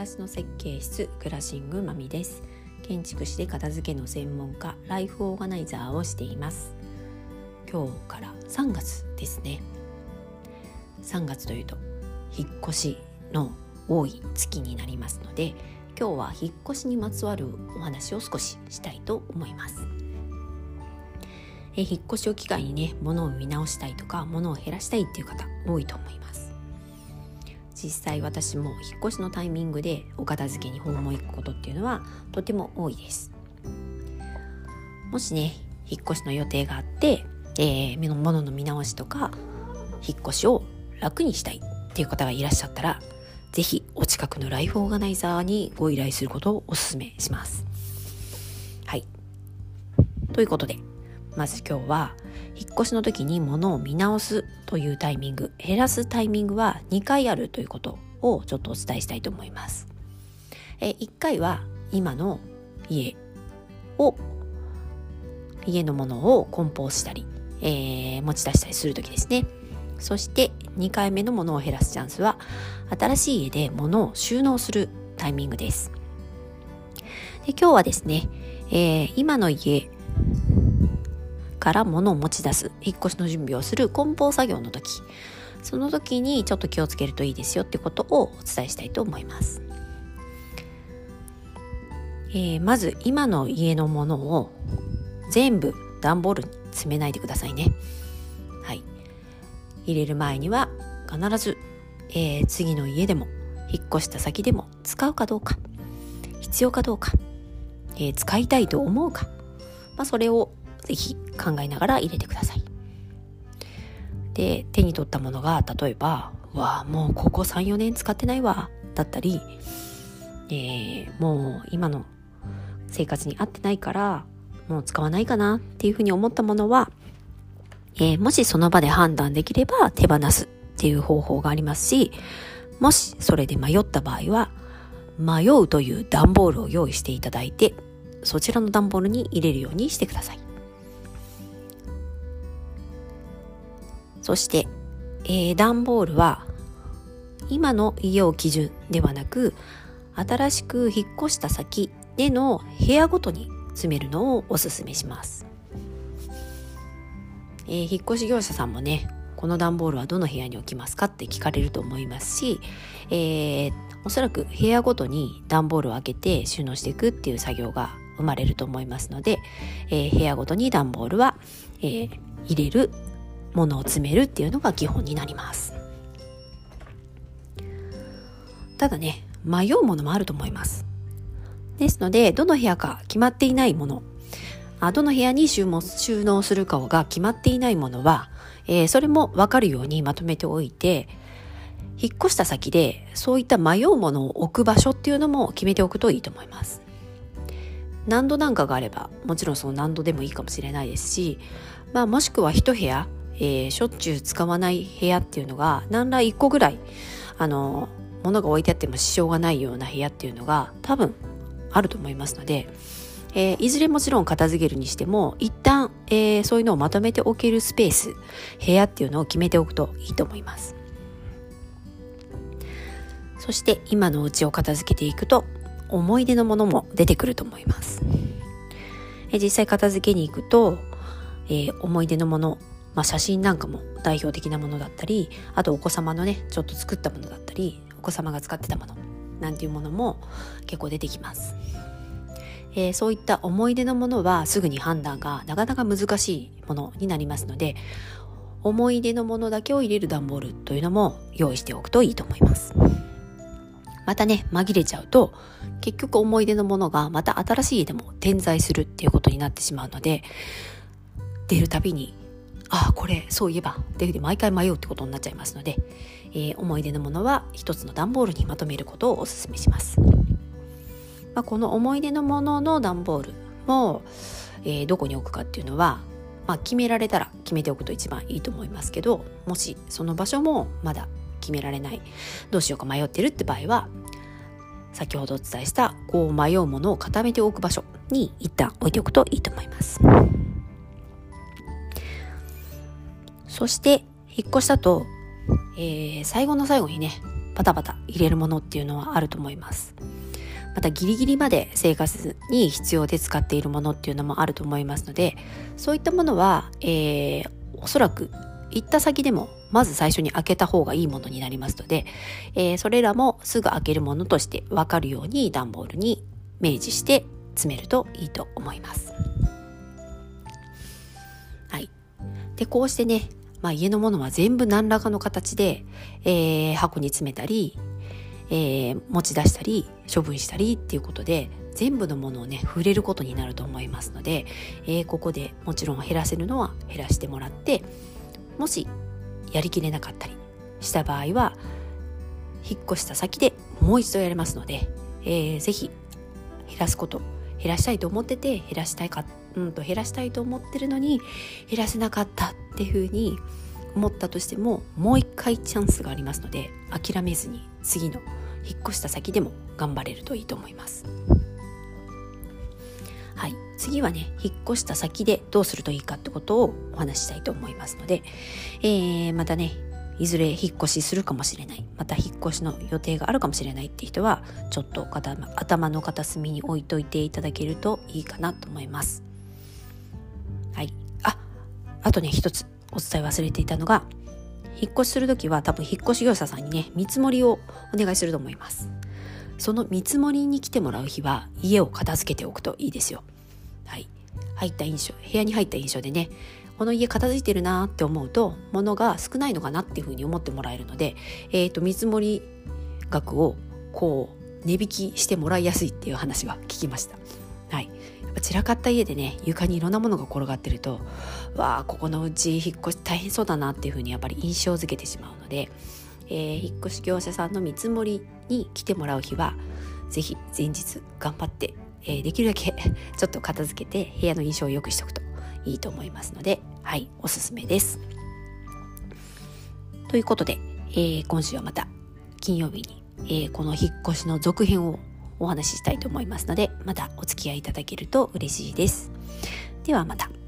らしの設計室クラシングまみです。建築士で片付けの専門家ライフオーガナイザーをしています。今日から3月ですね。3月というと引っ越しの多い月になりますので今日は引っ越しにまつわるお話を少ししたいと思います。え引っ越しを機会にね物を見直したいとか物を減らしたいっていう方多いと思います。実際私も引っ越しのタイミングでお片付けに訪問行くことっていうのはとても多いです。もしね引っ越しの予定があって、えー、物の見直しとか引っ越しを楽にしたいっていう方がいらっしゃったら是非お近くのライフオーガナイザーにご依頼することをお勧めします。はい。ということでまず今日は引っ越しの時に物を見直すというタイミング減らすタイミングは2回あるということをちょっとお伝えしたいと思います。え1回は今の家を家のものを梱包したり、えー、持ち出したりする時ですね。そして2回目のものを減らすチャンスは新しい家で物を収納するタイミングです。で今日はですね、えー、今の家から物を持ち出す。引っ越しの準備をする梱包作業の時。その時にちょっと気をつけるといいですよってことをお伝えしたいと思います、えー、まず今の家のものを全部段ボールに詰めないでくださいね。はい。入れる前には必ず、えー、次の家でも引っ越した先でも使うかどうか必要かどうか、えー、使いたいと思うか、まあ、それをぜひ考えながら入れてください。で手に取ったものが例えば「わあもうここ34年使ってないわ」だったり、えー、もう今の生活に合ってないからもう使わないかなっていうふうに思ったものは、えー、もしその場で判断できれば手放すっていう方法がありますしもしそれで迷った場合は迷うという段ボールを用意していただいてそちらの段ボールに入れるようにしてください。そして、えー、段ボールは今の家を基準ではなく新しく引っ越した先での部屋ごとに詰めるのをおすすめします、えー、引っ越し業者さんもねこの段ボールはどの部屋に置きますかって聞かれると思いますし、えー、おそらく部屋ごとに段ボールを開けて収納していくっていう作業が生まれると思いますので、えー、部屋ごとに段ボールは、えー、入れるものを詰めるっていうのが基本になります。ただね迷うものもあると思います。ですのでどの部屋か決まっていないものあどの部屋に収納するかが決まっていないものは、えー、それも分かるようにまとめておいて引っ越した先でそういった迷うものを置く場所っていうのも決めておくといいと思います。何度なんかがあればもちろんその何度でもいいかもしれないですし、まあ、もしくは一部屋えー、しょっちゅう使わない部屋っていうのが何ら1個ぐらいあの物が置いてあっても支障がないような部屋っていうのが多分あると思いますので、えー、いずれもちろん片付けるにしても一旦、えー、そういうのをまとめておけるスペース部屋っていうのを決めておくといいと思います。そして今のうちを片付けていくと思い出のものも出てくると思います、えー、実際片付けに行くと、え思い出のものまあ、写真なんかも代表的なものだったりあとお子様のねちょっと作ったものだったりお子様が使ってたものなんていうものも結構出てきます、えー、そういった思い出のものはすぐに判断がなかなか難しいものになりますので思い出のものだけを入れる段ボールというのも用意しておくといいと思います。またね紛れちゃうと結局思い出のものがまた新しい家でも点在するっていうことになってしまうので出るたびにあこれそういえばっていうふうに毎回迷うってことになっちゃいますので、えー、思い出のものは一つの段ボールにまとめることをお勧めします、まあ、この思い出のものの段ボールも、えー、どこに置くかっていうのは、まあ、決められたら決めておくと一番いいと思いますけどもしその場所もまだ決められないどうしようか迷ってるって場合は先ほどお伝えしたこう迷うものを固めておく場所に一旦置いておくといいと思います。そして引っ越したと、えー、最後の最後にねバタバタ入れるものっていうのはあると思いますまたギリギリまで生活に必要で使っているものっていうのもあると思いますのでそういったものは、えー、おそらく行った先でもまず最初に開けた方がいいものになりますので、えー、それらもすぐ開けるものとして分かるように段ボールに明示して詰めるといいと思います。はい。で、こうしてね、まあ、家のものは全部何らかの形で、えー、箱に詰めたり、えー、持ち出したり処分したりっていうことで全部のものをね触れることになると思いますので、えー、ここでもちろん減らせるのは減らしてもらってもしやりきれなかったりした場合は引っ越した先でもう一度やれますので、えー、ぜひ減らすこと減らしたいと思ってて減らしたいか、うんと減らしたいと思ってるのに減らせなかったっていうふうに思ったとしてももう一回チャンスがありますので諦めずに次の引っ越した先でも頑張れるといいと思います。はい、次はね引っ越した先でどうするといいかってことをお話ししたいと思いますので、えー、またねいずれ引っ越しするかもしれない。また引っ越しの予定があるかもしれないって人はちょっと頭の片隅に置いといていただけるといいかなと思います。はい、ああとね一つお伝え忘れていたのが引っ越しする時は多分引っ越し業者さんにね見積もりをお願いすると思います。その見積もりに来てもらう日は家を片付けておくといいですよ。はい。入った印象部屋に入った印象でねこの家片付いてるなって思うと物が少ないのかなっていうふうに思ってもらえるので、えーと、見積もり額をこう値引きしてもらいやすいっていう話は聞きました。はい。散らかった家でね床にいろんなものが転がってるとわあここのうち引っ越し大変そうだなっていうふうにやっぱり印象づけてしまうので、えー、引っ越し業者さんの見積もりに来てもらう日は是非前日頑張って、えー、できるだけ ちょっと片付けて部屋の印象を良くしておくといいと思いますのではいおすすめです。ということで、えー、今週はまた金曜日に、えー、この引っ越しの続編をお話ししたいと思いますのでまたお付き合いいただけると嬉しいです。ではまた。